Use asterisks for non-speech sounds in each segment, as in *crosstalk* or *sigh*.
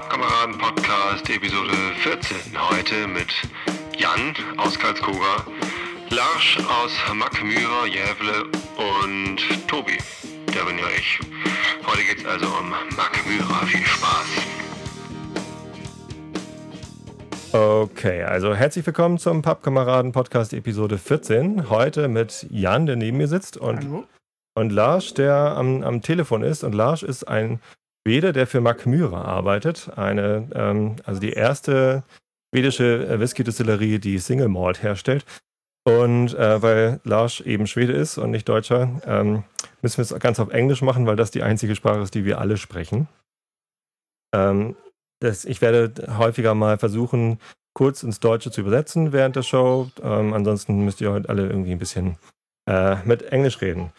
Pappkameraden Podcast Episode 14. Heute mit Jan aus Karlskoga, Lars aus Mackmyra, Jävle und Tobi, der bin ja ich. Heute geht's also um Mackmyra. Viel Spaß. Okay, also herzlich willkommen zum Pappkameraden Podcast Episode 14. Heute mit Jan, der neben mir sitzt und, und Lars, der am, am Telefon ist. Und Lars ist ein Schwede, der für Mackmyra arbeitet. Eine, ähm, also die erste schwedische Whisky-Distillerie, die Single Malt herstellt. Und äh, weil Lars eben Schwede ist und nicht Deutscher, ähm, müssen wir es ganz auf Englisch machen, weil das die einzige Sprache ist, die wir alle sprechen. Ähm, das, ich werde häufiger mal versuchen, kurz ins Deutsche zu übersetzen während der Show. Ähm, ansonsten müsst ihr heute alle irgendwie ein bisschen äh, mit Englisch reden.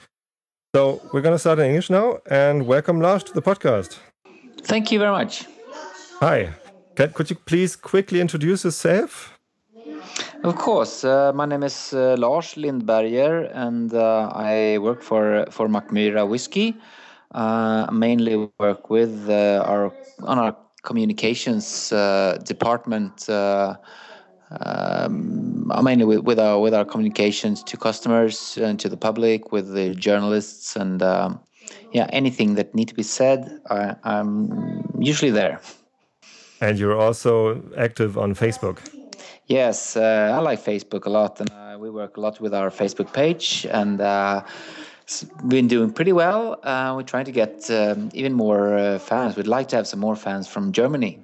So we're going to start in English now, and welcome, Lars, to the podcast. Thank you very much. Hi. Can, could you please quickly introduce yourself? Of course. Uh, my name is uh, Lars Lindberger, and uh, I work for for Mackmyra Whiskey. Uh, mainly work with uh, our on our communications uh, department. Um, mainly with, with our with our communications to customers and to the public, with the journalists, and um, yeah, anything that need to be said, I, I'm usually there. And you're also active on Facebook. Yes, uh, I like Facebook a lot, and uh, we work a lot with our Facebook page, and uh, it's been doing pretty well. Uh, we're trying to get um, even more uh, fans. We'd like to have some more fans from Germany.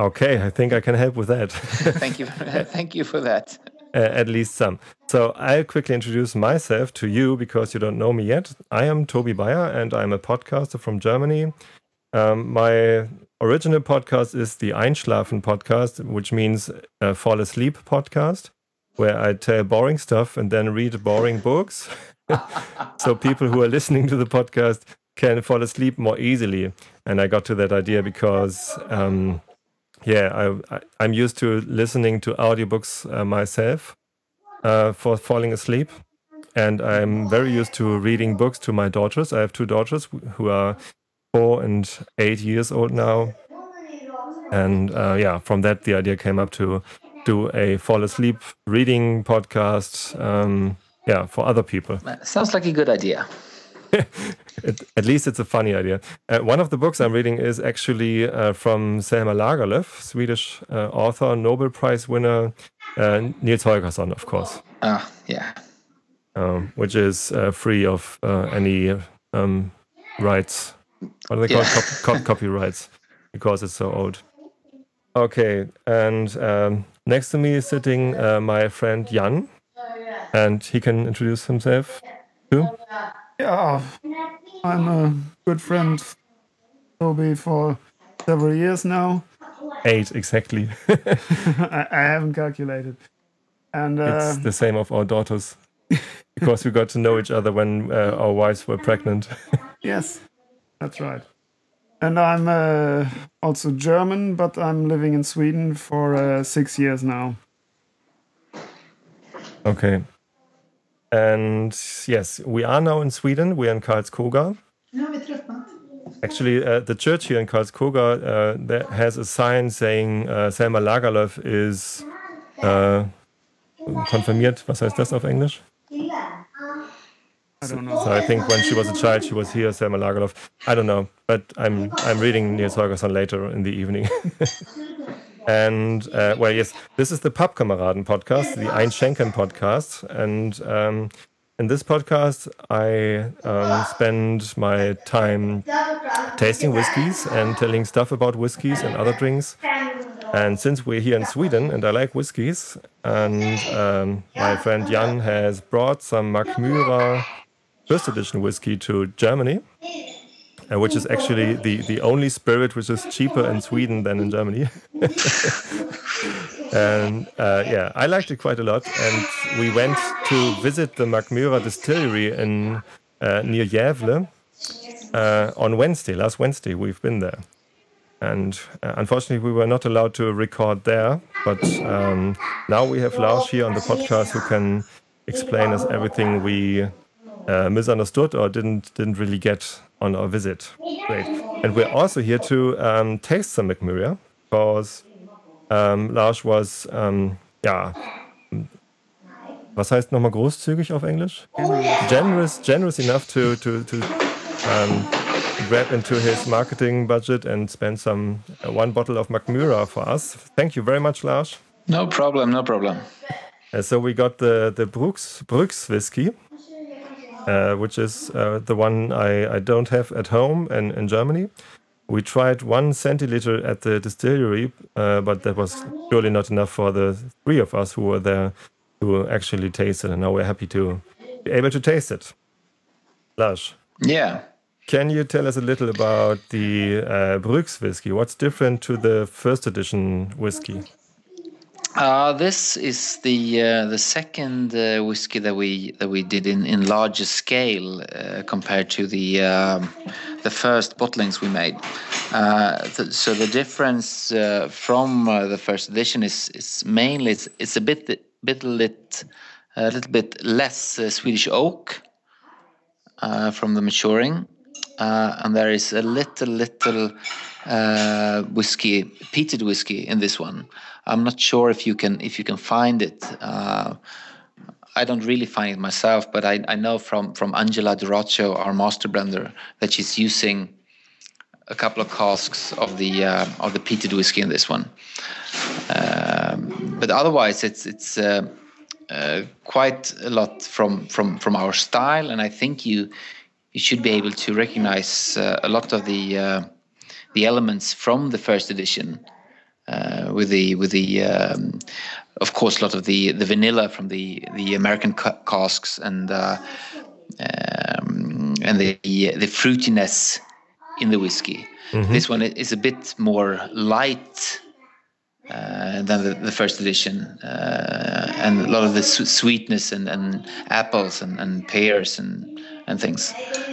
Okay, I think I can help with that. *laughs* thank you, *laughs* thank you for that. *laughs* Uh, at least some. So I'll quickly introduce myself to you because you don't know me yet. I am Toby Baier, and I'm a podcaster from Germany. Um, my original podcast is the Einschlafen podcast, which means a fall asleep podcast, where I tell boring stuff and then read boring books. so people who are listening to the podcast can fall asleep more easily. And I got to that idea because, um, yeah, I, am used to listening to audiobooks uh, myself uh, for falling asleep. And I'm very used to reading books to my daughters. I have two daughters who are four and eight years old now. And uh, yeah, from that, the idea came up to do a fall asleep reading podcast. Um, yeah, for other people. Sounds like a good idea. At least it's a funny idea. Uh, one of the books I'm reading is actually uh, from Selma Lagerlöf, Swedish uh, author, Nobel Prize winner, uh, Nils Holgersson, of course. Ah, yeah. Um, which is uh, free of uh, any um, rights. What are they yeah. called? Cop copyrights, because it's so old. Okay, and um, next to me is sitting my friend Jan, and he can introduce himself too. Yeah, I'm a good friend, Toby, for several years now. Eight exactly. *laughs* I, I, haven't calculated, and uh, it's the same of our daughters because we got to know each other when uh, our wives were pregnant. *laughs* yes, that's right. And I'm uh, also German, but I'm living in Sweden for uh, six years now. Okay. And yes, we are now in Sweden. We are in Karlskoga. Actually, uh, the church here in Karlskoga uh, there has a sign saying uh, Selma Lagerlöf is uh, konfirmiert. Was heißt das auf Englisch? I don't know. So I think when she was a child, she was here, Selma Lagerlöf. I don't know, but I'm I'm reading Nils Holgersson later in the evening. *laughs* And uh, well, yes, this is the Pappkameraden podcast, the Einschenken podcast. And um, in this podcast, I um, spend my time tasting whiskeys and telling stuff about whiskeys and other drinks. And since we're here in Sweden and I like whiskeys, and um, my friend Jan has brought some Mackmyra first edition whiskey to Germany, uh, which is actually the, the only spirit which is cheaper in Sweden than in Germany. *laughs* and uh, yeah, I liked it quite a lot. And we went to visit the Mackmyra distillery in uh, near Gävle uh, on Wednesday, last Wednesday. We've been there. And uh, unfortunately, we were not allowed to record there. But um, now we have Lars here on the podcast who can explain us everything we uh, misunderstood or didn't didn't really get on our visit. Great. And we're also here to um, taste some Mackmyra because um, Lars was, um, ja, was heißt nochmal großzügig auf Englisch? Generous, generous enough to, to, to um, grab into his marketing budget and spend some uh, one bottle of Mackmyra for us. Thank you very much, Lars. No problem, no problem. Uh, so we got the the Bruks Bruks whiskey, uh, which is uh, the one I, I don't have at home in, in Germany. We tried one centiliter at the distillery, uh, but that was surely not enough for the three of us who were there to actually taste it. And now we're happy to be able to taste it. Lars, Yeah. can you tell us a little about the uh, Bruks whiskey? What's different to the first edition whiskey? Uh, this is the uh, the second uh, whiskey that we that we did in, in larger scale uh, compared to the um, the first bottlings we made. Uh, th- so the difference uh, from the first edition is is mainly it's, it's a bit bit lit a little bit less Swedish oak from the maturing, uh, and there is a little little uh, whiskey, peated whiskey in this one. I'm not sure if you can if you can find it. Uh, I don't really find it myself, but I, I know from from Angela D'Orazio, our master blender, that she's using a couple of casks of the uh, of the peated whiskey in this one. Um, but otherwise, it's it's uh, uh, quite a lot from from from our style, and I think you you should be able to recognize uh, a lot of the uh, the elements from the first edition uh, with the with the um, of course a lot of the the vanilla from the the American casks and uh, um, and the the fruitiness in the whiskey. This one is a bit more light uh, than the, the first edition, uh, and a lot of the su- sweetness and, and apples and, and pears and and things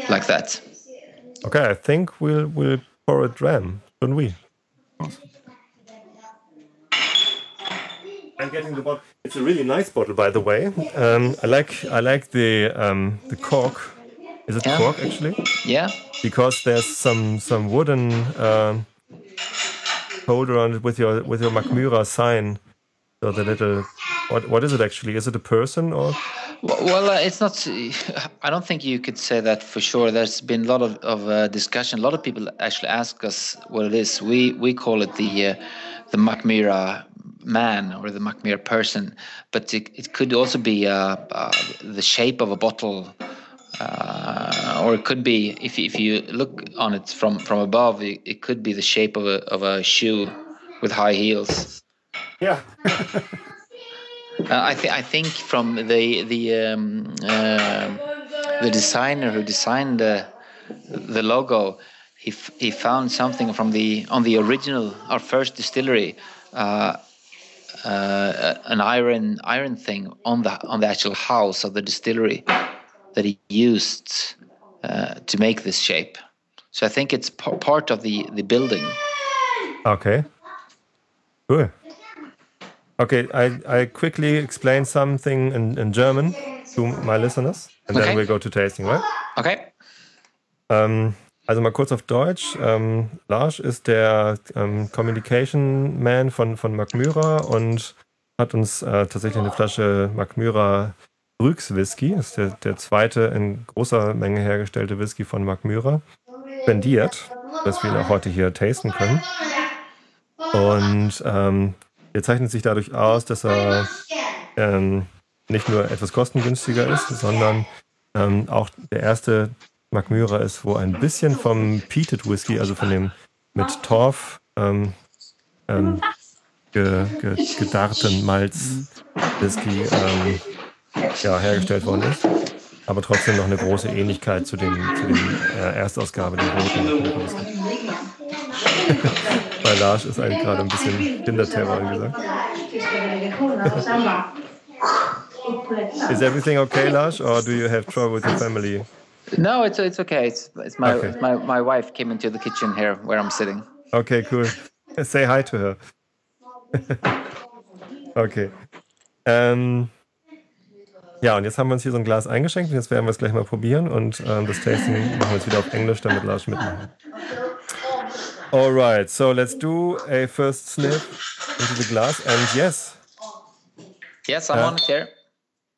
like that. Okay, I think we'll we'll pour a dram, don't we? I'm getting the bottle. It's a really nice bottle, by the way. Um, I like I like the um, the cork. Is it Yeah. cork actually? Yeah. Because there's some some wooden um, holder on it with your with your Mackmyra sign. So the little what what is it actually? Is it a person or? Well, uh, it's not. *sighs* I don't think you could say that for sure. There's been a lot of, of uh, discussion. A lot of people actually ask us what it is. We we call it the uh, the Mackmyra man or the Mackmyra person, but it, it could also be uh, uh, the shape of a bottle, uh, or it could be if you- if you look on it from from above, it, it could be the shape of a of a shoe with high heels. Yeah. *laughs* Uh, I think I think from the the um, uh, the designer who designed the the logo, he f- he found something from the on the original our first distillery, uh, uh, an iron iron thing on the on the actual house of the distillery that he used uh, to make this shape. So I think it's part of the the building. Okay. Cool. Okay, I, I quickly explain something in, in German to my listeners and then Okay. we'll go to tasting, right? Okay. Ähm, also mal kurz auf Deutsch. Ähm, Lars ist der ähm, Communication Man von, von Macmyra und hat uns äh, tatsächlich eine Flasche Macmyra Brüx Whisky, ist der, der zweite in großer Menge hergestellte Whisky von Macmyra, spendiert, dass wir ihn auch heute hier tasten können. Und ähm, er zeichnet sich dadurch aus, dass er ähm, nicht nur etwas kostengünstiger ist, sondern ähm, auch der erste Macmyra ist, wo ein bisschen vom Peated Whisky, also von dem mit Torf ähm, ähm, ge, ge, gedarrten Malz Whisky ähm, ja, hergestellt worden ist. Aber trotzdem noch eine große Ähnlichkeit zu dem, zu dem äh, Erstausgabe der roten. *laughs* Bei Lars ist eigentlich gerade ein bisschen Kinderterror gesagt. Is everything okay, Lars, or do you have trouble with your family? No, it's it's okay. It's it's my Okay. my my wife came into the kitchen here where I'm sitting. Okay, cool. Say hi to her. *laughs* okay. Ähm, ja, und jetzt haben wir uns hier so ein Glas eingeschenkt und jetzt werden wir es gleich mal probieren und ähm, das Tasting machen wir jetzt wieder auf Englisch, damit Lars mitmachen. All right, so let's do a first sniff into the glass. And yes, Yes, I'm Uh, on here.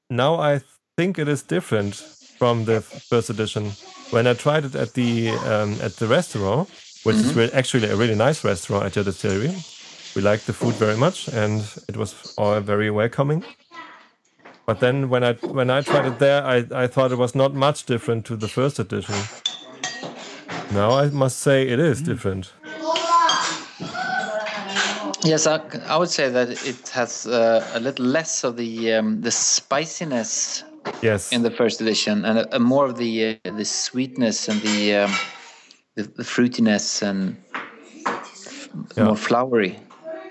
now I think it is different from the first edition. When I tried it at the um, at the restaurant, which is re- actually a really nice restaurant at your distillery, we liked the food very much, and it was all very welcoming. But then when I when I tried it there, I, I thought it was not much different to the first edition. Now I must say it is different. Yes, I, I would say that it has uh, a little less of the um, the spiciness Yes. in the first edition, and a, a more of the uh, the sweetness and the um, the, the fruitiness and Yeah. more flowery.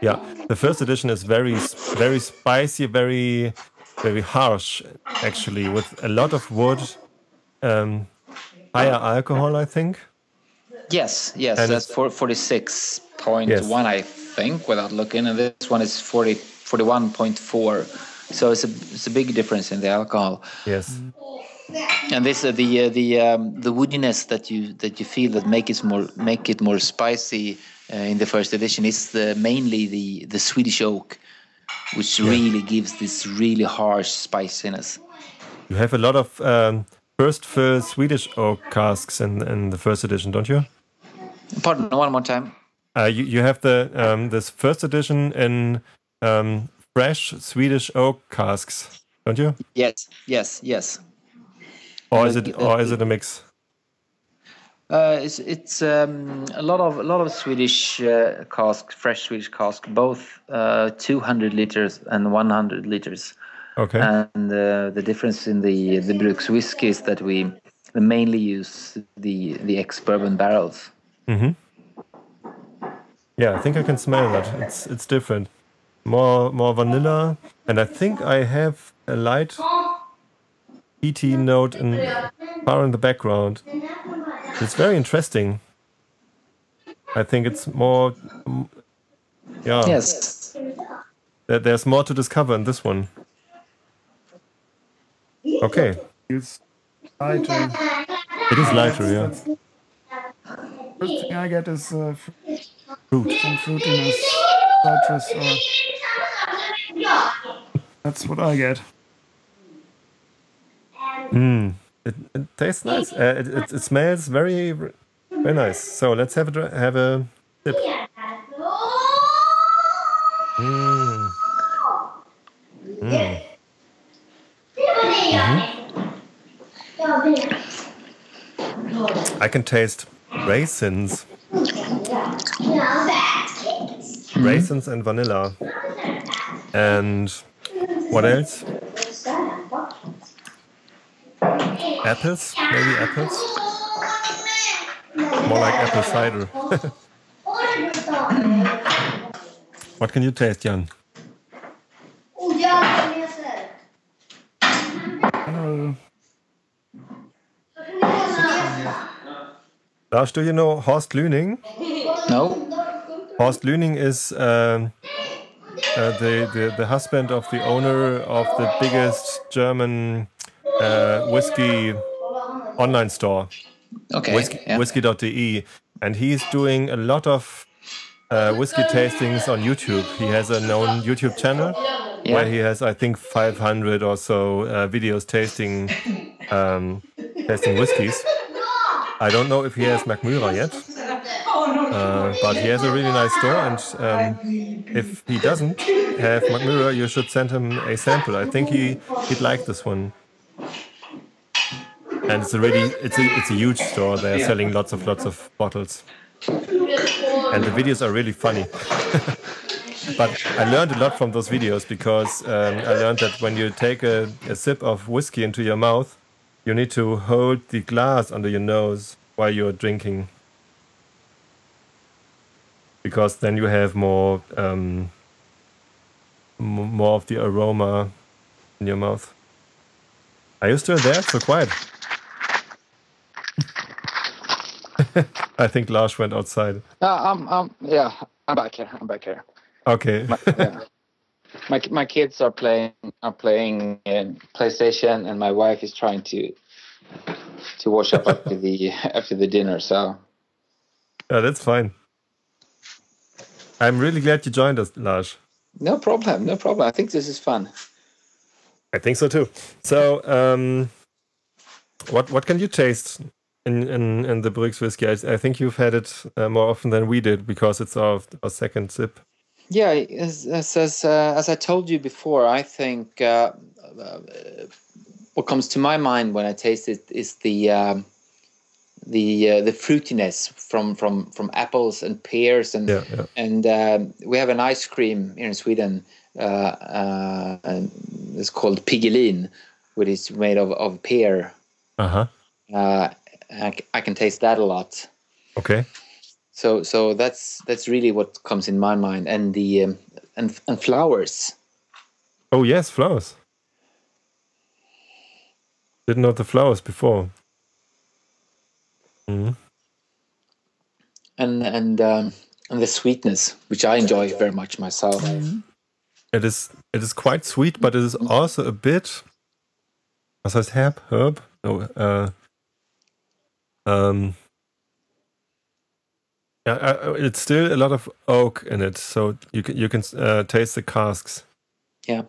Yeah, the first edition is very, very spicy, very, very harsh, actually, with a lot of wood, um, higher alcohol, I think. Yes, yes, And that's for forty six point Yes. I think, without looking, and this one is 40, 41.4. So it's a it's a big difference in the alcohol. Yes, And this uh, the uh, the um, the woodiness that you that you feel that make it more make it more spicy uh, in the first edition is the, mainly the the Swedish oak, which really gives this really harsh spiciness. you have a lot of um, first fill Swedish oak casks in, in the first edition, don't you? Pardon, one more time. Uh, you, you have the um, this first edition in um, fresh Swedish oak casks, don't you? Yes, yes, yes. Or is it or is it a mix? Uh, it's it's um, a lot of a lot of Swedish uh, cask, fresh Swedish cask, both uh, 200 liters and 100 liters. Okay. And uh, the difference in the the Bruks whiskey is that we mainly use the the ex bourbon barrels. Mm-hmm. Yeah, I think I can smell that. It's it's different. More more vanilla, and I think I have a light peaty note in far in the background. It's very interesting. I think it's more. Yeah. Yes. There, there's more to discover in this one. Okay, It's lighter. it is lighter, yeah. First thing I get is uh, f- Fruit. some fruitiness, citrus, or that's what I get. Mm. It, it tastes nice. Uh, it, it, it smells very, very nice. So let's have a have a sip. Mm. Mm. I can taste raisins, raisins and vanilla, and what else? Apples, maybe apples. More like apple cider. *laughs* what can you taste, Jan? Uh, Lars, do you know Horst Lüning? No. Horst Lüning is um, uh, the, the the husband of the owner of the biggest German uh, whiskey online store, Okay. whiskey, yeah. whisky.de, and he's doing a lot of uh, whiskey tastings on YouTube. He has a known YouTube channel Yeah. where he has, I think, 500 or so uh, videos tasting um, tasting whiskies. I don't know if he has Mackmyra yet, uh, but he has a really nice store. And um, if he doesn't have Mackmyra, you should send him a sample. I think he he'd like this one. And it's a really it's a it's a huge store. They're selling lots of lots of bottles, and the videos are really funny. *laughs* but I learned a lot from those videos because um, I learned that when you take a, a sip of whiskey into your mouth, you need to hold the glass under your nose while you're drinking. Because then you have more um, more of the aroma in your mouth. Are you still there? So quiet. *laughs* I think Lars went outside. Uh, I'm, I'm, yeah, I'm back here. I'm back here. Okay. yeah. My my kids are playing are playing PlayStation, and my wife is trying to to wash up after the *laughs* after the dinner. So yeah, that's fine. I'm really glad you joined us, Lars. No problem, no problem. I think this is fun. I think so too. So, um, what what can you taste in in, in the Bruks whiskey? I, I think you've had it uh, more often than we did because it's our, our second sip. Yeah, as as as, uh, as I told you before, I think uh, uh, what comes to my mind when I taste it is the um, the uh, the fruitiness from from from apples and pears and Yeah, yeah. and um, we have an ice cream here in Sweden. Uh, uh, it's called Piggelin, which is made of of pear. Uh huh. Uh, I, I can taste that a lot. Okay. So so that's that's really what comes in my mind, and the um, and and flowers. Oh yes, flowers. Didn't know the flowers before. Mhm. and and um, and the sweetness, which I enjoy very much myself. It is it is quite sweet, but it is also a bit. Was heißt herb? Herb? No. Uh, um. Yeah, uh, it's still a lot of oak in it, so you can you can uh, taste the casks. Yeah,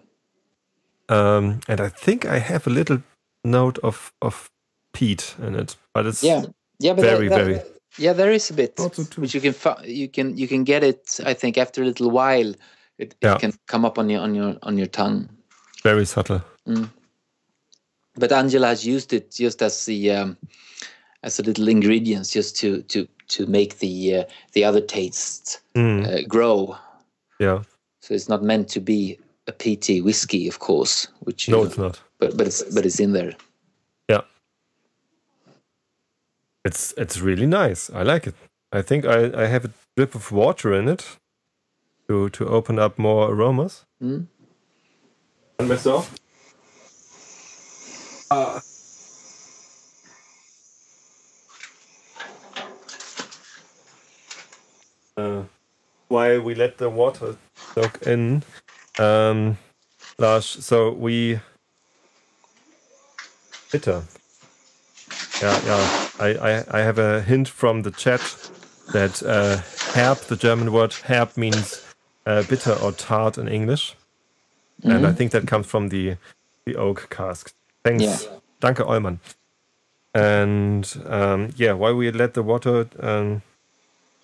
Um, and I think I have a little note of of peat in it, but it's yeah, yeah. But very that- that- very yeah, there is a bit, Also which you can you can you can get it. I think after a little while, it, it Yeah. can come up on your on your on your tongue. very subtle. But Angela has used it just as the um, as a little ingredients, just to to to make the uh, the other tastes Mm, uh, grow. yeah. So it's not meant to be a peaty whiskey, of course. Which No, it's not. but but it's but it's in there. Yeah. It's it's really nice. I like it. I think I, I have a drip of water in it to to open up more aromas. Mm. And myself. Uh, while we let the water soak in, um, Lars, so we bitter. Yeah, yeah. I, I, I have a hint from the chat that uh, herb, the German word herb, means uh, bitter or tart in English, and I think that comes from the the oak cask. Thanks, Yeah. danke Eumann. And um, yeah, while we let the water um,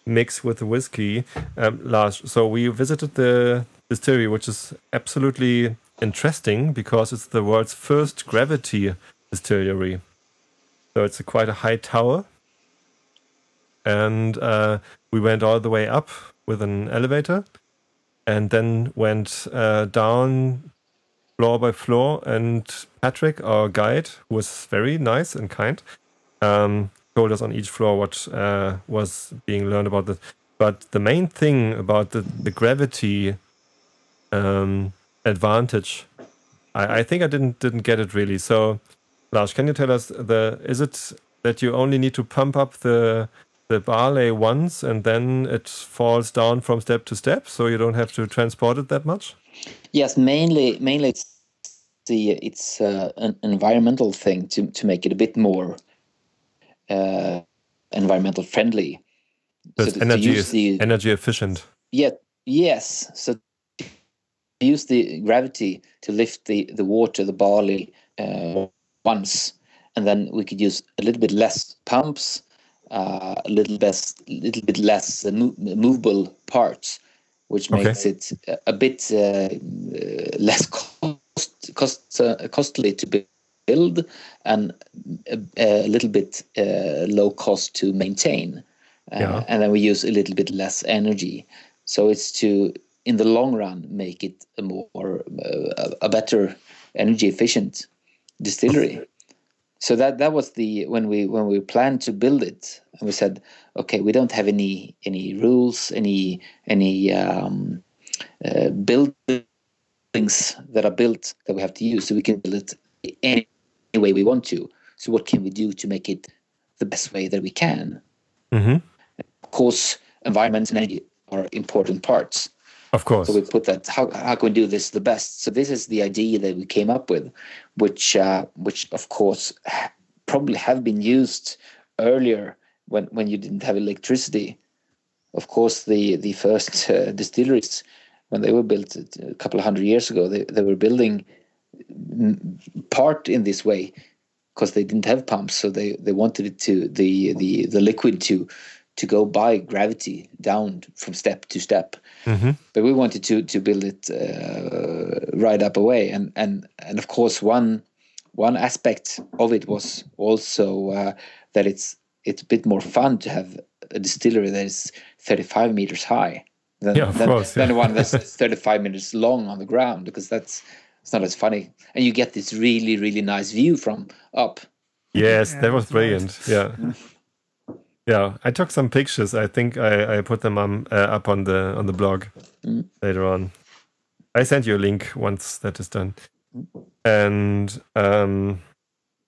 mix with the whiskey, um, Lars. So we visited the distillery, which is absolutely interesting because it's the world's first gravity distillery. So it's a quite a high tower, and uh, we went all the way up with an elevator, and then went uh, down floor by floor. And Patrick, our guide, was very nice and kind, um, told us on each floor what uh, was being learned about this. But the main thing about the, the gravity um, advantage, I, I think I didn't didn't get it really. So, Lars, can you tell us the is it that you only need to pump up the the barley once and then it falls down from step to step, so you don't have to transport it that much? Yes, mainly mainly it's the it's uh, an environmental thing to to make it a bit more uh, environmental friendly. Because to- to energy use the- energy efficient. Yeah, yes. So use the gravity to lift the the water, the barley uh, once, and then we could use a little bit less pumps, uh, a little less, little bit less movable parts, which Okay. makes it a, a bit uh, uh, less cost, cost uh, costly to bu- build and a, a little bit uh, low cost to maintain. Uh, Yeah. And then we use a little bit less energy. So it's to, in the long run, make it a more, uh, a better energy efficient distillery. So that that was the when we when we planned to build it, and we said, okay, we don't have any any rules, any any um, uh, buildings that are built that we have to use, so we can build it any way we want to. So what can we do to make it the best way that we can? hmm Of course, environment and energy are important parts. Of course. So we put that. How how can we do this the best? So this is the idea that we came up with, which uh, which of course ha- probably have been used earlier when when you didn't have electricity. of course, the the first uh, distilleries when they were built a couple of hundred years ago, they they were building part in this way because they didn't have pumps, so they they wanted it to the the the liquid to to go by gravity down from step to step. hmm But we wanted to to build it uh, right up away, and and and of course one one aspect of it was also uh, that it's it's a bit more fun to have a distillery that is 35 meters high than, Yeah, than, course, than one that's *laughs* 35 meters long on the ground because that's it's not as funny and you get this really really nice view from up Yes, Yeah, that was that's right. brilliant. Yeah. Yeah, I took some pictures. I think I, I put them on, uh, up on the on the blog Mm. later on. I sent you a link once that is done. And um,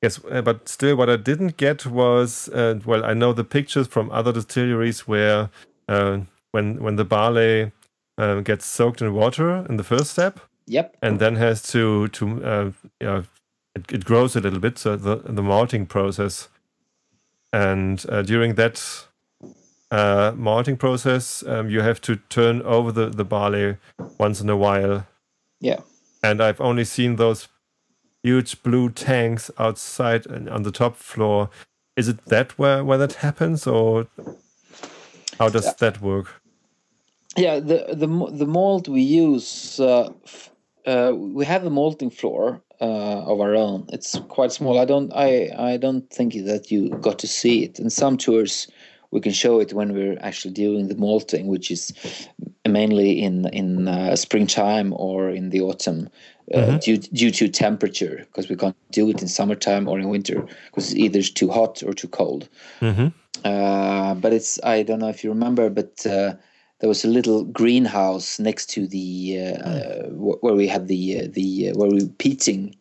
yes, uh, but still, what I didn't get was uh, well, I know the pictures from other distilleries where uh, when when the barley uh, gets soaked in water in the first step, yep. And then has to to uh, yeah it, it grows a little bit so the the malting process. And uh, during that uh, malting process um, you have to turn over the, the barley once in a while. Yeah. And i've only seen those huge blue tanks outside and on the top floor. Is it that where, where that happens or how does Yeah. that work? Yeah, the the the mold we use, uh, uh, we have a malting floor uh, of our own. It's quite small. I don't I I don't think that you got to see it. In some tours, we can show it when we're actually doing the malting, which is mainly in in uh, springtime or in the autumn. Uh, due due to temperature, because we can't do it in summertime or in winter, because it's either too hot or too cold. mm-hmm. Uh, but it's I don't know if you remember, but uh, there was a little greenhouse next to the uh, wh- where we had the uh, the uh, where we were peating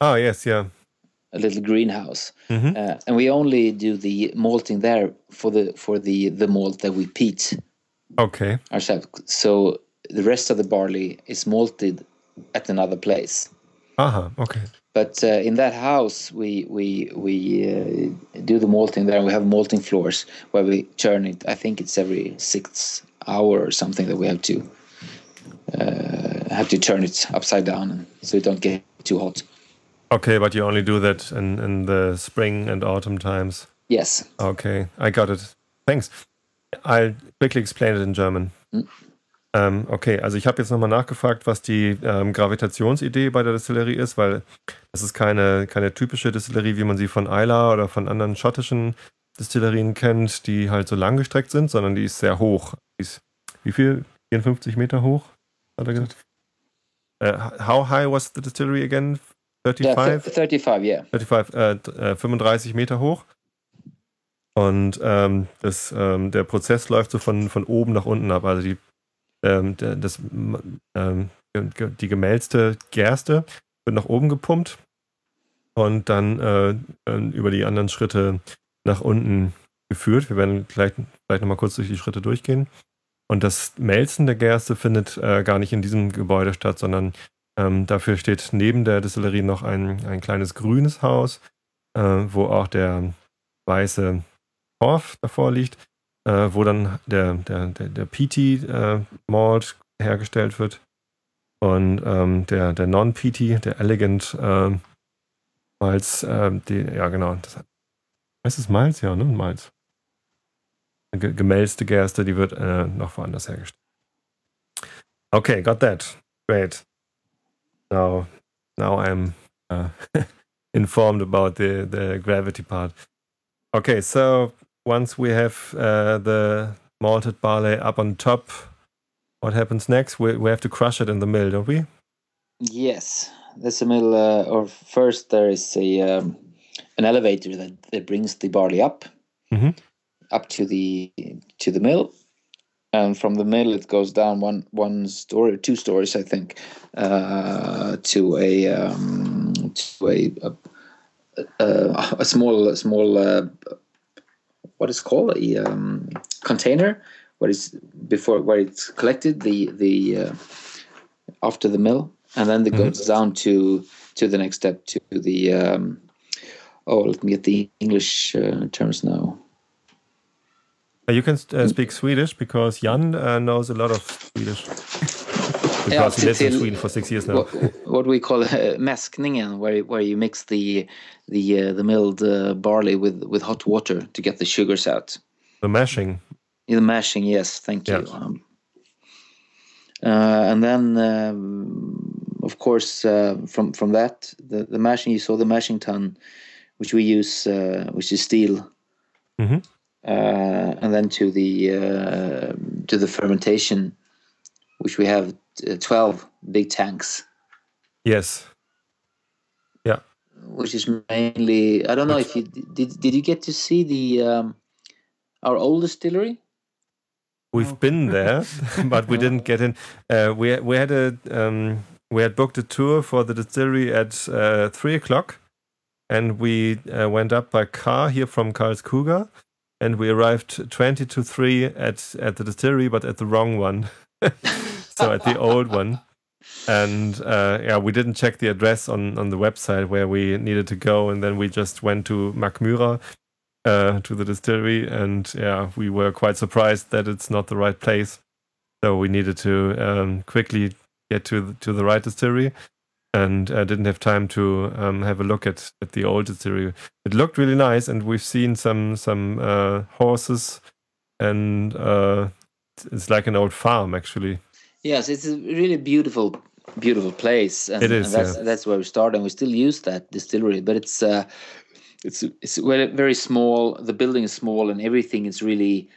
oh yes yeah a little greenhouse, Mhm. uh, and we only do the malting there for the for the the malt that we peat okay ourselves. So the rest of the barley is malted at another place. aha okay But uh, in that house, we we we uh, do the malting there. We have malting floors where we turn it. I think it's every six hour or something that we have to uh, have to turn it upside down, so it don't get too hot. Okay, but you only do that in, in the spring and autumn times. Yes. Okay, I got it. Thanks. I'll quickly explain it in German. Hm. Ähm, okay, also ich habe jetzt nochmal nachgefragt, was die ähm, Gravitationsidee bei der Distillerie ist, weil das ist keine, keine typische Distillerie, wie man sie von Isla oder von anderen schottischen Distillerien kennt, die halt so lang gestreckt sind, sondern die ist sehr hoch. Die ist wie viel? 54 Meter hoch? Hat er gesagt? Äh, how high was the distillery again? Yeah, 35? th- 35. Yeah. 35, äh, d- äh, 35 Meter hoch. Und ähm, das, ähm, der Prozess läuft so von, von oben nach unten ab. Also die, ähm, der, das, ähm, die gemälzte Gerste wird nach oben gepumpt und dann äh, über die anderen Schritte nach unten geführt. Wir werden gleich, gleich nochmal kurz durch die Schritte durchgehen. Und das Melzen der Gerste findet äh, gar nicht in diesem Gebäude statt, sondern ähm, dafür steht neben der Distillerie noch ein, ein kleines grünes Haus, äh, wo auch der weiße Torf davor liegt, äh, wo dann der, der, der, der Peaty äh, hergestellt wird. Und ähm, der, der Non-Peaty, der Elegant äh, Malz, äh, die, ja genau, das es Malz? Ja, ne? Malz. Ge gemälzte Gerste, die wird äh, noch woanders hergestellt. Okay, got that. Great. Now, now I'm uh, *laughs* informed about the, the gravity part. Okay, so once we have uh, the malted barley up on top, what happens next? We, we have to crush it in the mill, don't we? Yes. There's a mill. Uh, or first, there is a um, an elevator that, that brings the barley up, Mhm. up to the to the mill, and from the mill it goes down one one story, two stories, I think, uh, to a um, to a a, a, a small a small uh, what is called a um, container, what is before where it's collected the the uh, after the mill, and then it goes down to to the next step to the um, oh let me get the English uh, terms now. Uh, You can uh, speak Swedish because Jan uh, knows a lot of Swedish. because Yeah, he lives in Sweden for six years now. what, what we call uh, mäskningen, where where you mix the the uh, the milled uh, barley with with hot water to get the sugars out. The mashing. The mashing, yes, thank you. Yeah. Um, uh, and then, um, of course, uh, from from that, the, the mashing you saw the mashing tun, which we use, uh, which is steel, Mhm. uh, and then to the uh, to the fermentation, which we have uh, twelve big tanks, Yes. Yeah. which is mainly. I don't know if you did. Did you get to see the um, our old distillery? We've been *laughs* there, but we didn't get in. Uh, we we had a um, we had booked a tour for the distillery at uh, three o'clock, and we uh, went up by car here from Karlskoga, and we arrived twenty to three at at the distillery, but at the wrong one, *laughs* so at the old one. And uh, yeah, we didn't check the address on on the website where we needed to go, and then we just went to Mackmyra, uh, to the distillery, and yeah, we were quite surprised that it's not the right place. So we needed to um, quickly get to the, to the right distillery, and I didn't have time to um, have a look at, at the old distillery. It looked really nice, and we've seen some some uh, horses, and uh, it's like an old farm actually. Yes, it's a really beautiful, beautiful place, and, It is, that's yeah. that's where we started. And we still use that distillery, but it's uh, it's it's very small. The building is small, and everything is really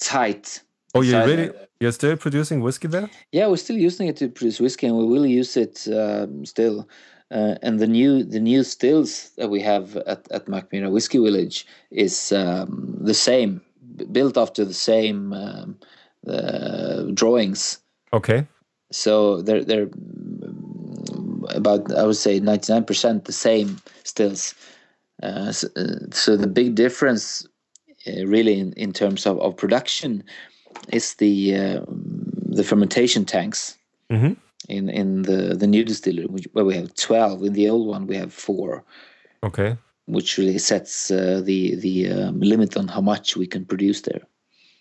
tight. Oh, you really you're still producing whiskey there? Yeah, we're still using it to produce whiskey, and we will use it um, still. Uh, and the new the new stills that we have at at Mackmyra Whiskey Village is um, the same, built after the same um, uh, drawings. Okay. So they're they're about I would say ninety nine percent the same stills. Uh, so, uh, so the big difference, uh, really, in, in terms of, of production, is the uh, the fermentation tanks. Mhm. In in the the new distillery, which, where we have twelve. In the old one, we have four, Okay. which really sets uh, the the um, limit on how much we can produce there.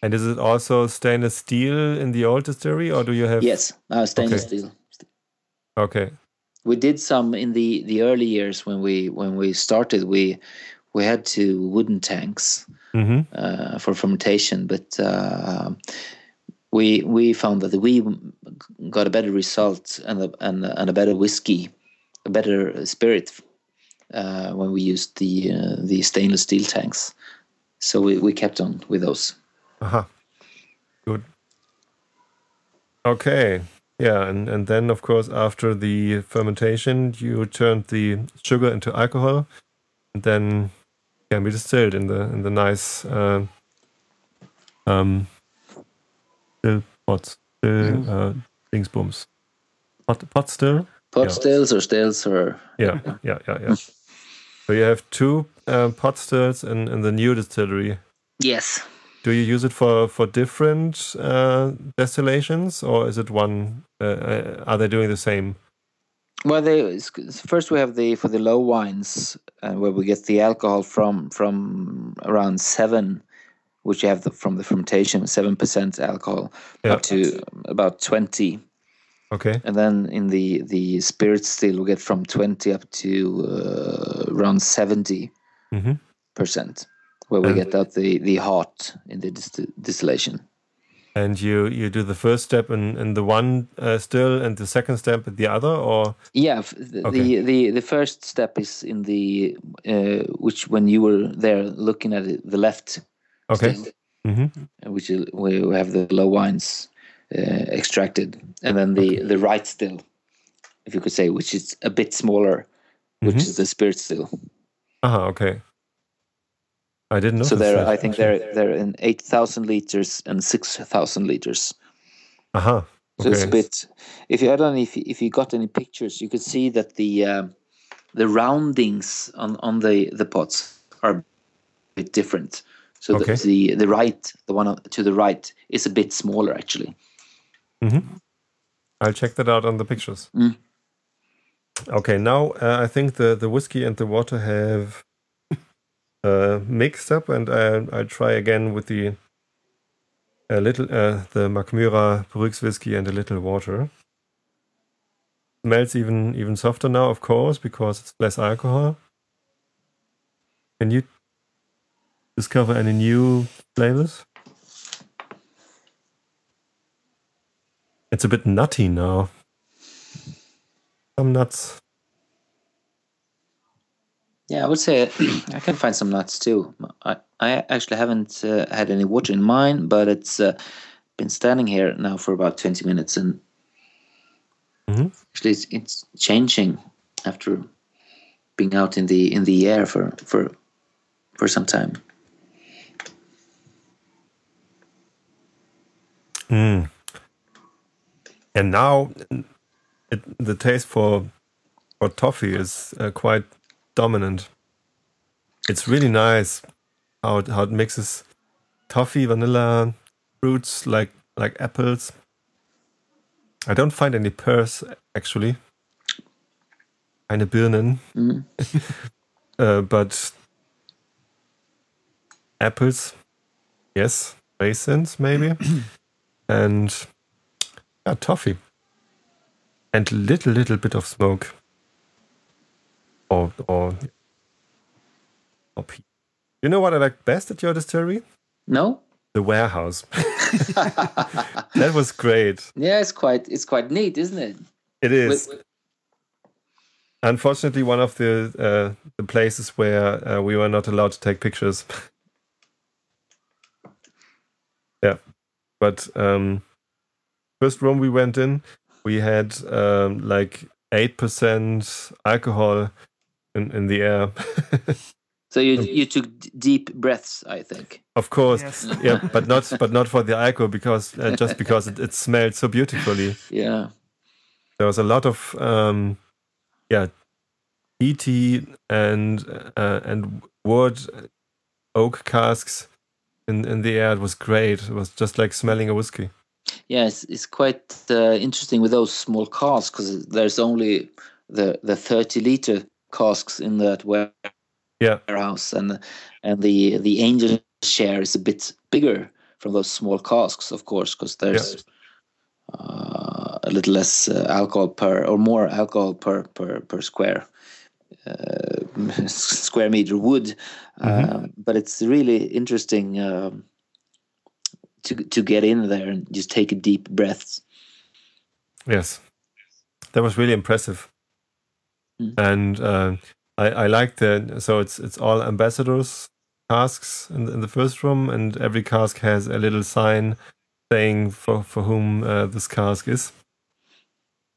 And is it also stainless steel in the old distillery, or do you have? Yes, uh, stainless Okay. steel. Okay. we did some in the the early years when we when we started we we had two wooden tanks hmm uh, for fermentation but uh, we we found that we got a better result and a, and, and a better whiskey a better spirit uh, when we used the uh, the stainless steel tanks so we, we kept on with those Aha. Good. Okay. Yeah, and, and then of course after the fermentation you turned the sugar into alcohol and then can be distilled in the in the nice uh, um still pots. Still uh dingsbums. Pot pot still? pot Yeah. stills or stills or Yeah, yeah, yeah, yeah. So you have two uh, pot stills in, in the new distillery. yes Do you use it for for different uh, distillations, or is it one? Uh, uh, are they doing the same? Well, they first we have the for the low wines uh, where we get the alcohol from from around seven, which you have the, from the fermentation seven percent alcohol Yeah. up to about twenty, Okay. and then in the the spirit still we get from twenty up to uh, around seventy hmm percent, where we And- get out the the hot in the dist- distillation. And you you do the first step in in the one uh, still, and the second step at the other, or Yeah, the, Okay. the the the first step is in the uh, which when you were there looking at it, the left. okay. still. hmm uh, which is where we have the low wines uh, extracted, and then the the right still, if you could say, which is a bit smaller, which Mhm. is the spirit still. Aha. Okay. I didn't know. so they're, I think they're they're in eight thousand liters and six thousand liters. Aha. So it's a bit. If you I don't know if you, if you got any pictures, you could see that the um, the roundings on on the the pots are a bit different. So Okay. the, the the right, the one to the right, is a bit smaller actually. Mm-hmm. I'll check that out on the pictures. Mm. Okay, now uh, I think the, the whiskey and the water have uh, mixed up, and I, I'll try again with the a little uh, the Mackmyra Bruks whiskey and a little water. Smells even even softer now, of course, because it's less alcohol. Can you discover any new flavors? It's a bit nutty now. Some nuts. Yeah, I would say *clears throat* I can find some nuts too. I, I actually haven't uh, had any water in mine, but it's uh, been standing here now for about 20 minutes and Mhm. actually it's, it's changing after being out in the in the air for for for some time. Mm. And now it, the taste for for toffee is uh, quite dominant. It's really nice how it, how it mixes toffee, vanilla, fruits like like apples. I don't find any pears actually. Keine Birnen, Mhm. *laughs* uh, but apples, yes, raisins maybe, *clears throat* and yeah, toffee, and little little bit of smoke, or or or You know what I like best at your distillery? No? The warehouse. *laughs* that was great. Yeah, it's quite it's quite neat, isn't it? It is. With- with- Unfortunately, one of the uh, the places where uh, we were not allowed to take pictures. *laughs* yeah, but um, first room we went in, we had um, like eight percent alcohol in in the air. so you *laughs* you took deep breaths, I think. of course, Yes. *laughs* yeah, but not but not for the alcohol because uh, just because it, it smelled so beautifully. Yeah. there was a lot of um yeah peaty and uh, and wood oak casks in in the air it was great it was just like smelling a whiskey Yeah, it's, it's quite uh, interesting with those small casks because there's only the the 30 liter casks in that ware- Yeah. warehouse, and and the the angel share is a bit bigger from those small casks, of course, because there's uh, a little less uh, alcohol per or more alcohol per per per square uh, *laughs* square meter wood. Um, but it's really interesting. Um, to to get in there and just take a deep breath. yes that was really impressive Mm. and uh, I, I like the so it's it's all ambassadors casks in, in the first room and every cask has a little sign saying for for whom uh, this cask is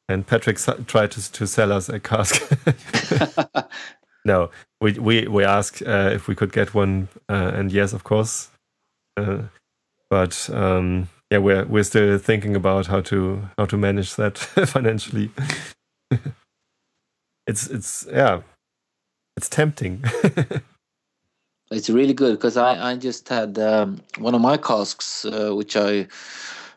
and patrick s- tried to, to sell us a cask *laughs* *laughs* No, we we we asked uh, if we could get one, uh, and yes, of course. Uh, but um, yeah, we're we're still thinking about how to how to manage that *laughs* financially. It's it's yeah, it's tempting. *laughs* it's really good because I, I just had um, one of my casks uh, which I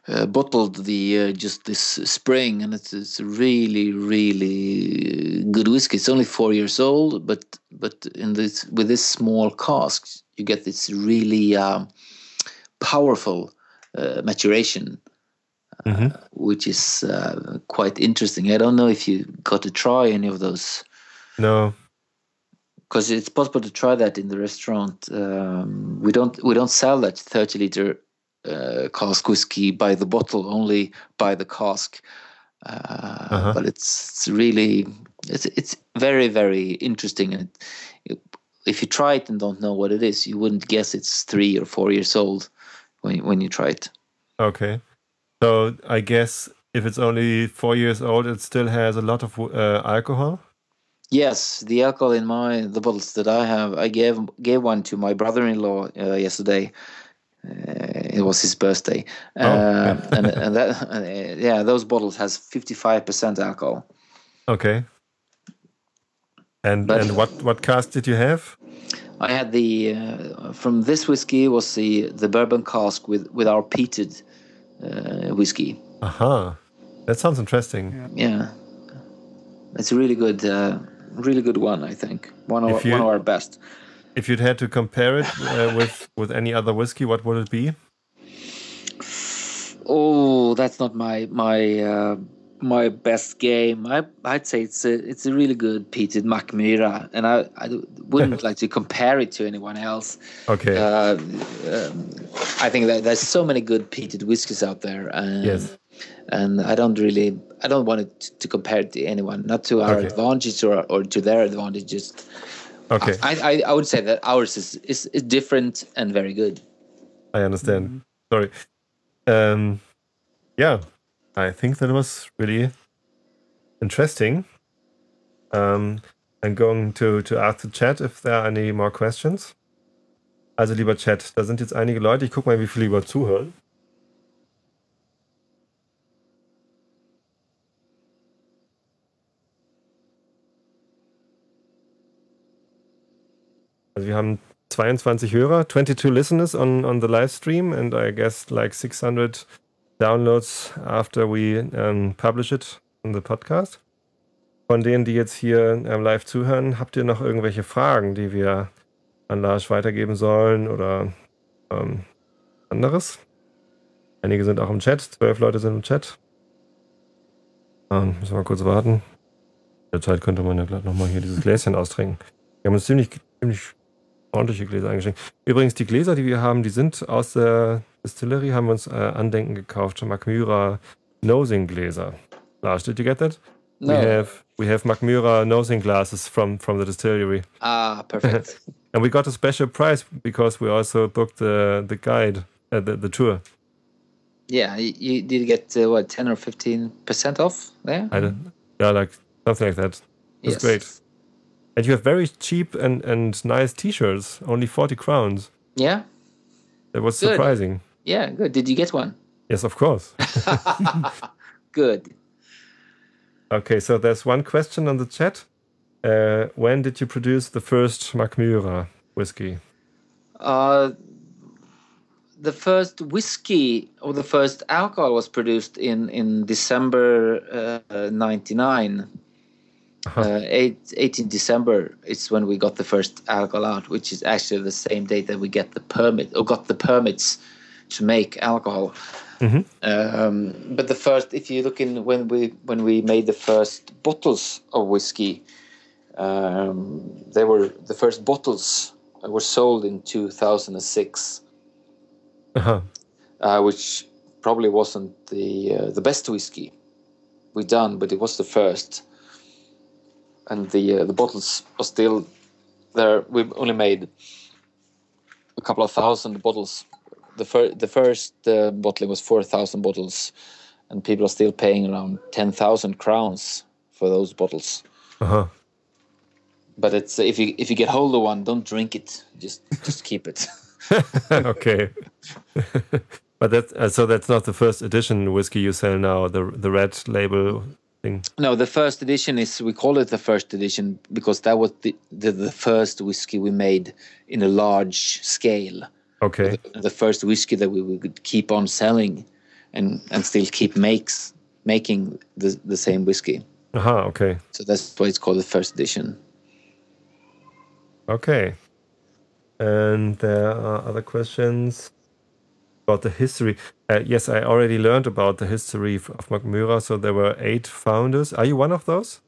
uh, bottled the uh, just this spring and it's it's really really good whiskey. It's only four years old, but but in this with this small cask you get this really um, powerful uh, maturation. Mhm. Which is uh, quite interesting. I don't know if you got to try any of those no, because it's possible to try that in the restaurant. Um, we don't we don't sell that thirty liter uh, cask whiskey by the bottle, only by the cask. Uh, Uh-huh. But it's it's really it's it's very very interesting. And it, if you try it and don't know what it is, you wouldn't guess it's three or four years old when when you try it. okay. So I guess if it's only four years old, it still has a lot of uh, alcohol. Yes, the alcohol in my the bottles that I have, I gave gave one to my brother-in-law uh, yesterday. Uh, it was his birthday, Oh, uh, *laughs* and and that uh, *laughs* yeah, those bottles has fifty five percent alcohol. Okay. And But- and what what cask did you have? I had the uh, from this whiskey was the the bourbon cask with with our peated uh, whiskey. Aha, that sounds interesting. Yeah, it's a really good, uh, really good one. I think one of you- one of our best. If you'd had to compare it uh, *laughs* with with any other whiskey, what would it be? Oh, that's not my my uh, my best game. I I'd say it's a it's a really good peated Mackmyra, and I I wouldn't *laughs* like to compare it to anyone else. Okay. Uh, um, I think that there's so many good peated whiskies out there, and Yes. and I don't really I don't want it to compare it to anyone, not to our Okay. advantage or or to their advantage. Just okay. I, I I would say that ours is is, is different and very good. I understand. Sorry. Um, yeah, I think that was really interesting. Um, I'm going to, to ask the Chat if there are any more questions. Also, lieber Chat, da sind jetzt einige Leute. Ich gucke mal, wie viele über zuhören. Also wir haben 22 Hörer, 22 listeners on, on the live stream, and I guess like 600 downloads after we um, publish it on the podcast. Von denen, die jetzt hier ähm, live zuhören, habt ihr noch irgendwelche Fragen, die wir an Lars weitergeben sollen oder ähm, anderes? Einige sind auch im Chat, zwölf Leute sind im Chat. Ähm, müssen wir mal kurz warten. In der Zeit könnte man ja gleich nochmal hier dieses Gläschen austrinken. Wir haben uns ziemlich, ziemlich ordentliche Gläser eingeschenkt. Übrigens, die Gläser, die wir haben, die sind aus der Distillery, haben wir uns äh, Andenken gekauft. Macmyra Nosing Gläser. Lars, did you get that? No. We have we have Macmyra nosing glasses from from the distillery, Ah, perfect. *laughs* and we got a special price because we also booked the the guide, uh, the the tour. yeah, you, you did get uh, what ten or fifteen percent off there. I don't, yeah, like something like that. That's Yes. great. And you have very cheap and and nice T-shirts, only forty crowns. Yeah, That was Good. surprising. Yeah, good. Did you get one? Yes, of course. *laughs* Good. Okay, so there's one question on the chat. Uh, when did you produce the first Mackmyra whiskey? Uh, the first whiskey or the first alcohol was produced in in December uh, '99. Uh-huh. Uh, eight, 18 December is when we got the first alcohol out, which is actually the same date that we get the permit or got the permits to make alcohol. Mhm. Um, but the first, if you look in when we when we made the first bottles of whiskey, um, they were the first bottles were sold in 2006, Uh-huh. uh, which probably wasn't the uh, the best whiskey we done, but it was the first. And the uh, the bottles are still there. We've only made a couple of thousand bottles. The fir- the first uh, bottling was four thousand bottles, and people are still paying around ten thousand crowns for those bottles. Uh-huh. But it's if you if you get hold of one, don't drink it. Just just keep it. *laughs* okay. *laughs* but that uh, so that's not the first edition whiskey you sell now, the the red label thing. No, the first edition is we call it the first edition because that was the the, the first whiskey we made in a large scale. Okay. The, the first whiskey that we, could keep on selling, and and still keep makes making the the same whiskey. Aha, okay. So that's why it's called the first edition. Okay. And there are other questions about the history. Uh, yes, I already learned about the history of Mackmyra. So there were eight founders. Are you one of those?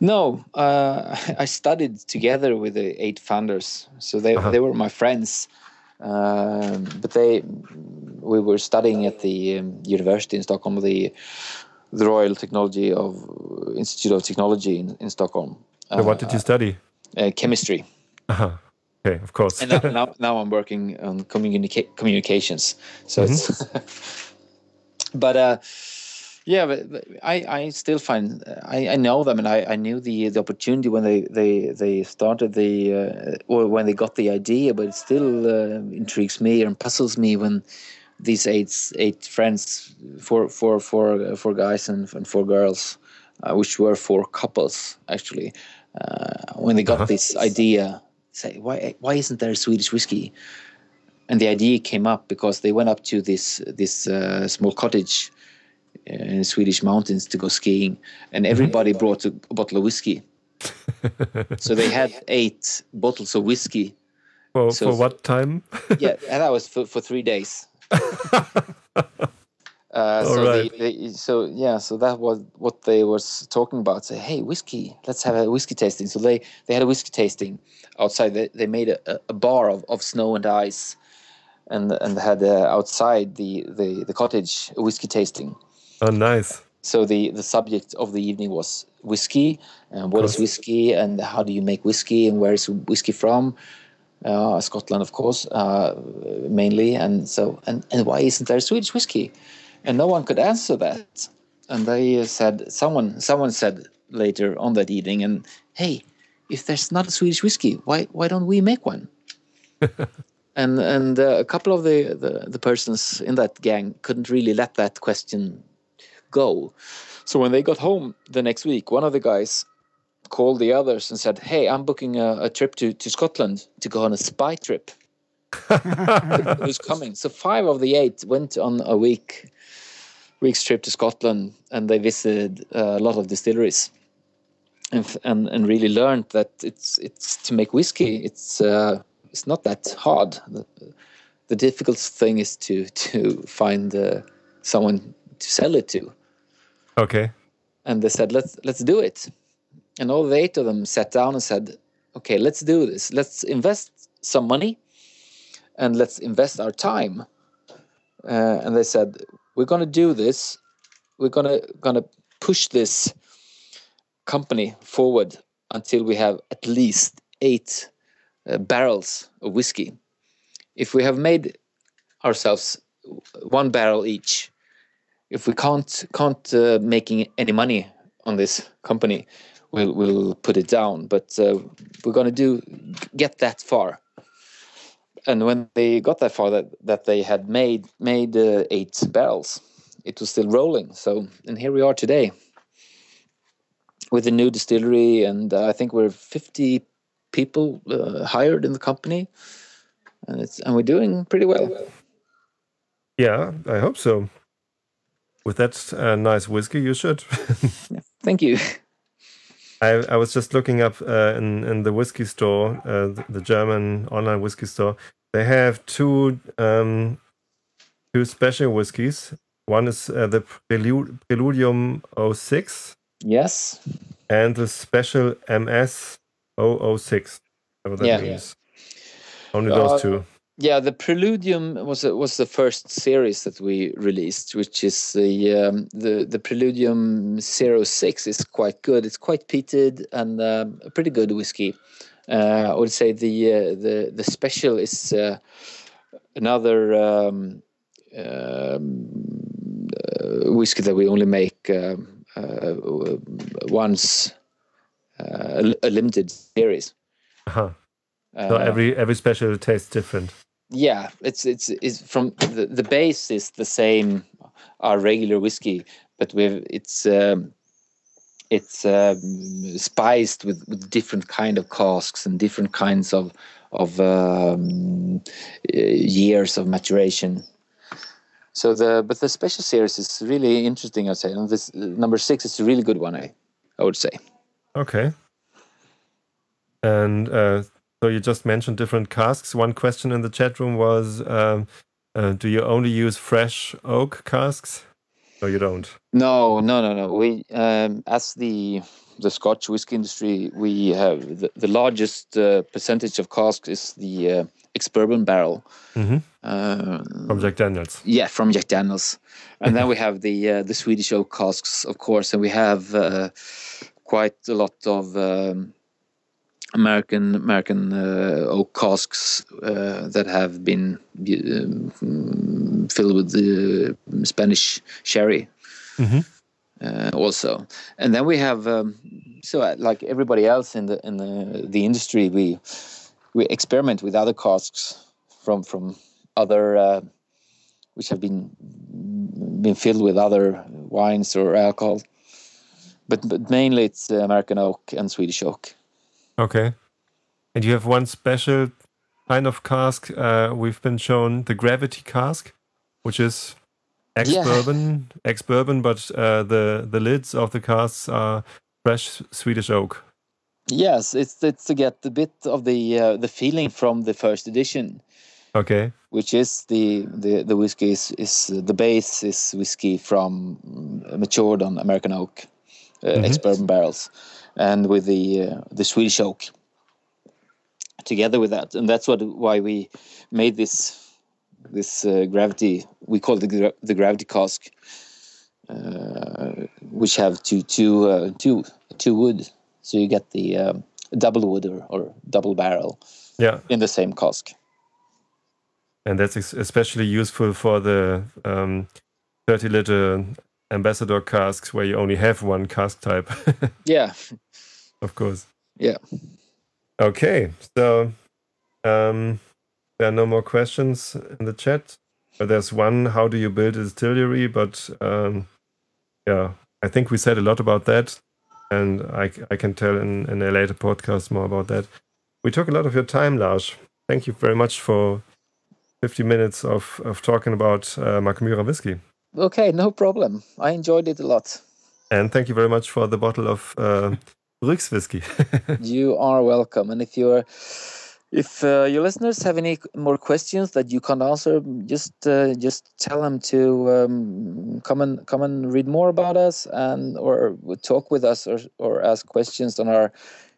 No, uh, *laughs* I studied together with the eight founders, so they Uh-huh. they were my friends. Um, but they, we were studying at the um, university in Stockholm, the the Royal Technology of Institute of Technology in, in Stockholm. So what did you study? Uh, chemistry, Aha. Okay, of course. and now, *laughs* now now I'm working on communica- communications. So it's, *laughs* but uh, yeah, but, I, I still find I, I know them, and I, I knew the the opportunity when they they, they started the uh, or when they got the idea, but it still uh, intrigues me and puzzles me when these eight eight friends, four four four four guys and, and four girls, uh, which were four couples actually, uh, when they got Uh-huh. this idea, say why why isn't there a Swedish whiskey? And the idea came up because they went up to this this uh, small cottage uh, in the Swedish mountains to go skiing, and everybody brought a, a bottle of whiskey. *laughs* so they had eight bottles of whiskey. for, so- for what time? *laughs* Yeah, and that was for, for three days. *laughs* Uh, so, Alright. they, they, so yeah, so that was what they was talking about. Say, hey, whiskey, let's have a whiskey tasting. So they they had a whiskey tasting outside. They, they made a, a bar of, of snow and ice, and and had uh, outside the, the the cottage a whiskey tasting. Oh, nice. So the the subject of the evening was whiskey and what is whiskey and how do you make whiskey and where is whiskey from? Uh, Scotland, of course, uh, mainly, and so and, and why isn't there Swedish whiskey? And no one could answer that. And they said someone someone said later on that evening, and hey, if there's not a Swedish whiskey, why why don't we make one? *laughs* and and uh, a couple of the, the the persons in that gang couldn't really let that question go. So when they got home the next week, one of the guys called the others and said, "Hey, I'm booking a, a trip to, to Scotland to go on a spy trip. *laughs* Who's coming?" So five of the eight went on a week week's trip to Scotland, and they visited uh, a lot of distilleries, and and, and really learned that it's it's to make whiskey. It's uh, it's not that hard. The, the difficult thing is to to find uh, someone to sell it to Okay. and they said let's let's do it. And all the eight of them sat down and said okay let's do this. Let's invest some money and let's invest our time. Uh, and they said we're going to do this. We're going to going to push this company forward until we have at least eight uh, barrels of whiskey. If we have made ourselves one barrel each if we can't can't uh, making any money on this company, we'll we'll put it down. But uh, we're gonna do get that far. And when they got that far, that that they had made made uh, eight barrels, it was still rolling. So and here we are today with a new distillery, and I think we're fifty people uh, hired in the company, and it's and we're doing pretty well. Yeah, I hope so. With that uh, nice whiskey, you should. *laughs* Thank you. I, I was just looking up uh, in in the whiskey store, uh, the, the German online whiskey store. They have two um, two special whiskies. One is uh, the Prelu- Preludium 06 Yes. and the special MS 006. Whatever that Yeah. means. Only those Uh, two. Yeah, the Preludium was was the first series that we released, which is the um, the the Preludium 06 is quite good. It's quite peated and um, a pretty good whiskey. Uh, I would say the uh, the the special is uh, another um, um, uh, whiskey that we only make um, uh, once uh, a, limited series. Uh-huh. So Uh, every every special tastes different. Yeah it's it's it's from the, the base is the same our regular whiskey but we've it's um it's um, spiced with, with different kind of casks and different kinds of of um, uh, years of maturation. So the but the special series is really interesting i'd say. And this uh, number six is a really good one i i would say. Okay. And uh, so you just mentioned different casks. One question in the chat room was, um, uh, do you only use fresh oak casks? No, you don't. No, no, no, no. We, um, as the the Scotch whiskey industry, we have the, the largest uh, percentage of casks is the uh, ex-bourbon barrel. Mhm. Uh, From Jack Daniels. yeah, from Jack Daniels, and then *laughs* we have the uh, the Swedish oak casks, of course, and we have uh, quite a lot of um, American American uh, oak casks uh, that have been um, filled with the Spanish sherry. Mhm. Uh, also, and then we have um, so uh, like everybody else in the in the the industry, we we experiment with other casks from from other uh, which have been been filled with other wines or alcohol. But but mainly it's uh, American oak and Swedish oak. Okay. And you have one special kind of cask. Uh, we've been shown the gravity cask, which is ex bourbon, ex bourbon, but uh, the the lids of the casks are fresh Swedish oak. Yes, it's it's to get a bit of the uh, the feeling from the first edition. Okay. which is the the the whiskey is, is the base is whiskey from mm, matured on American oak, uh, Mhm. ex bourbon barrels, and with the uh, the Swedish oak together with that, and that's what why we made this this uh, gravity we call the gra- the gravity cask, uh, which have two two uh, two two wood, so you get the um, double wood or, or double barrel Yeah, in the same cask. and that's especially useful for the um, 30 liter ambassador casks where you only have one cask type, *laughs* Yeah, of course. Yeah. Okay, so um, there are no more questions in the chat. But there's one: How do you build a distillery? But um, yeah, I think we said a lot about that, and I, I can tell in, in a later podcast more about that. We took a lot of your time, Lars. Thank you very much for 50 minutes of, of talking about uh, Mackmyra whiskey. Okay, no problem. I enjoyed it a lot. And thank you very much for the bottle of uh, Bruks whiskey. *laughs* You are welcome. And if you're if uh, your listeners have any more questions that you can't answer, just uh, just tell them to um, come and come and read more about us and or talk with us or or ask questions on our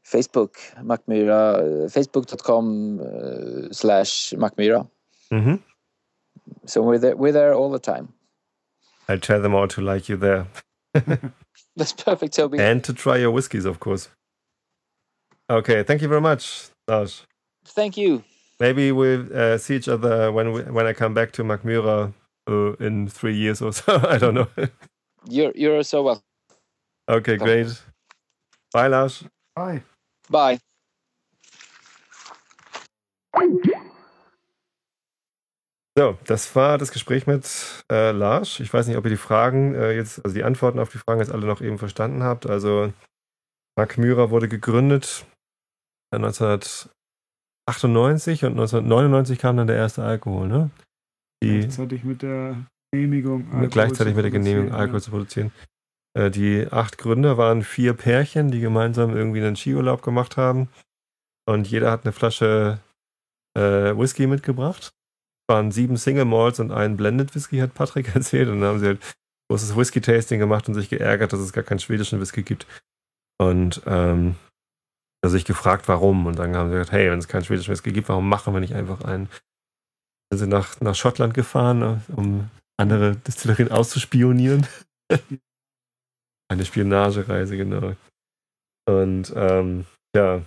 Facebook Mackmyra facebook.com uh, slash Mackmyra. hmm So we're there we're there all the time. I tell them all to like you there *laughs* That's perfect, Toby. and to try your whiskies, of course. Okay, thank you very much, Lars. Thank you. Maybe we'll uh, see each other when we, when I come back to Mackmyra uh, in three years or *laughs* so. I don't know. You're you're so welcome. okay, great. Bye, Lars. Bye. Bye. So, das war das Gespräch mit äh, Lars. Ich weiß nicht, ob ihr die Fragen äh, jetzt, also die Antworten auf die Fragen jetzt alle noch eben verstanden habt. Also, Macmura wurde gegründet äh, 1998 und 1999 kam dann der erste Alkohol, ne? Die, Gleichzeitig mit der Genehmigung. Alkohol gleichzeitig zu mit der Genehmigung, produzieren, Alkohol zu produzieren. Äh, die acht Gründer waren vier Pärchen, die gemeinsam irgendwie einen Skiurlaub gemacht haben. Und jeder hat eine Flasche äh, Whisky mitgebracht. Waren sieben Single Malts und ein Blended Whisky, hat Patrick *laughs* erzählt. Und dann haben sie halt großes Whisky-Tasting gemacht und sich geärgert, dass es gar keinen schwedischen Whisky gibt. Und ähm, also sich gefragt, warum. Und dann haben sie gesagt, hey, wenn es keinen schwedischen Whisky gibt, warum machen wir nicht einfach einen? Dann sind sie nach, nach Schottland gefahren, um andere Destillerien auszuspionieren. *laughs* Eine Spionagereise, genau. Und ähm, ja,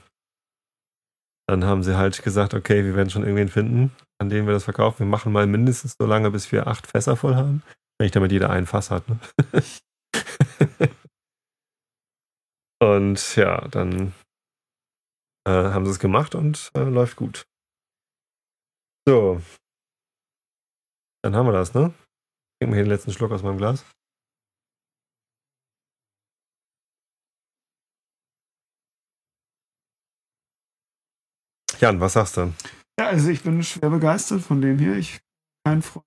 dann haben sie halt gesagt, okay, wir werden schon irgendwen finden, an dem wir das verkaufen. Wir machen mal mindestens so lange, bis wir acht Fässer voll haben. Wenn nicht damit jeder ein Fass hat. Ne? *laughs* und ja, dann äh, haben sie es gemacht und äh, läuft gut. So. Dann haben wir das, ne? Trinken wir hier den letzten Schluck aus meinem Glas. Jan, was sagst du? Ja, also ich bin schwer begeistert von dem hier. Ich kein Freund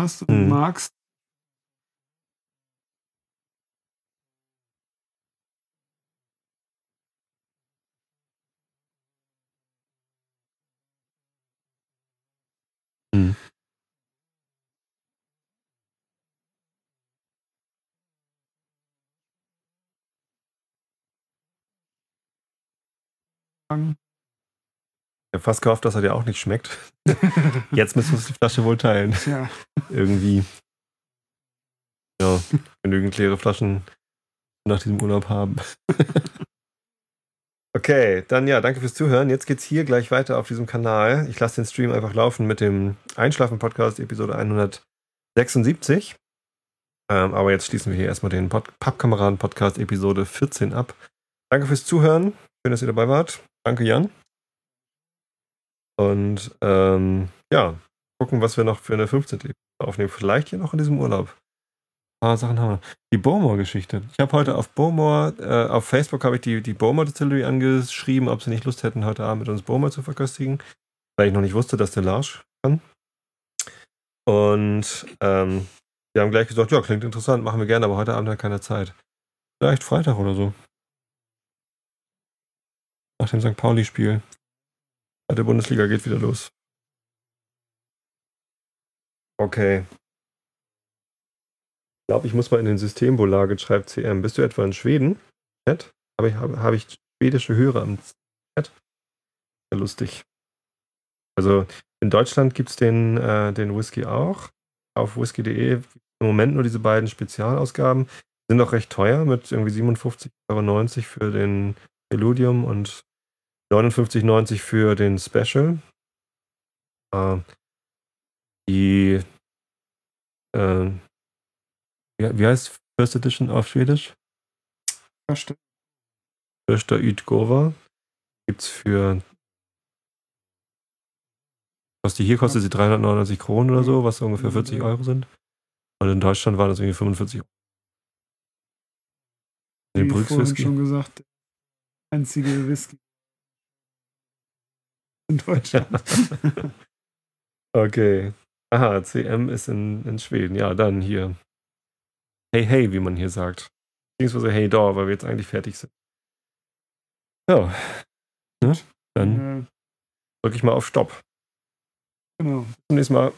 hast und Mhm. magst. Mhm. Sagen. Ich habe fast gehofft, dass er dir auch nicht schmeckt. *laughs* Jetzt müssen wir uns die Flasche wohl teilen. Tja, Irgendwie. Ja, genügend leere Flaschen nach diesem Urlaub haben. *laughs* okay, dann ja, danke fürs Zuhören. Jetzt geht's hier gleich weiter auf diesem Kanal. Ich lasse den Stream einfach laufen mit dem Einschlafen-Podcast, Episode 176. Ähm, aber jetzt schließen wir hier erstmal den Pod Pappkameraden-Podcast, Episode 14 ab. Danke fürs Zuhören. Schön, dass ihr dabei wart. Danke, Jan. Und ähm, ja, gucken, was wir noch für eine 15. Episode aufnehmen. Vielleicht hier noch in diesem Urlaub. Ein paar Sachen haben wir. Die Bowmore-Geschichte. Ich habe heute auf Bowmore, äh, auf Facebook habe ich die, die Bowmore Distillery angeschrieben, ob sie nicht Lust hätten, heute Abend mit uns Bowmore zu verköstigen, weil ich noch nicht wusste, dass der Larsch kann. Und ähm, die haben gleich gesagt, ja, klingt interessant, machen wir gerne, aber heute Abend hat keiner Zeit. Vielleicht Freitag oder so. Nach dem St. Pauli-Spiel. Der Bundesliga geht wieder los. Okay. Ich glaube, ich muss mal in den Systembolaget, schreibt CM. Bist du etwa in Schweden? Chat? Habe ich, habe, habe ich schwedische Hörer am Chat? Ja, lustig. Also in Deutschland gibt es den, äh, den Whisky auch. Auf whisky.de im Moment nur diese beiden Spezialausgaben. Sind auch recht teuer mit irgendwie 57,90 Euro für den Preludium und 59,90 für den Special. Äh, die äh, wie, wie heißt First Edition auf Schwedisch? Verstehe. Första Utgova gibt es für. Was die hier kostet, sie 399 Kronen oder so, was ungefähr 40 Euro sind. Und in Deutschland waren das irgendwie 45 Euro. Den Wie vorhin schon gesagt, einzige Whisky in Deutschland. *laughs* Okay. Aha, CM ist in, in Schweden. Ja, dann hier. Hey, hey, wie man hier sagt. Beziehungsweise Hey, da, weil wir jetzt eigentlich fertig sind. Ja. Ne? Dann äh, drücke ich mal auf Stopp. genau. Zum nächsten Mal.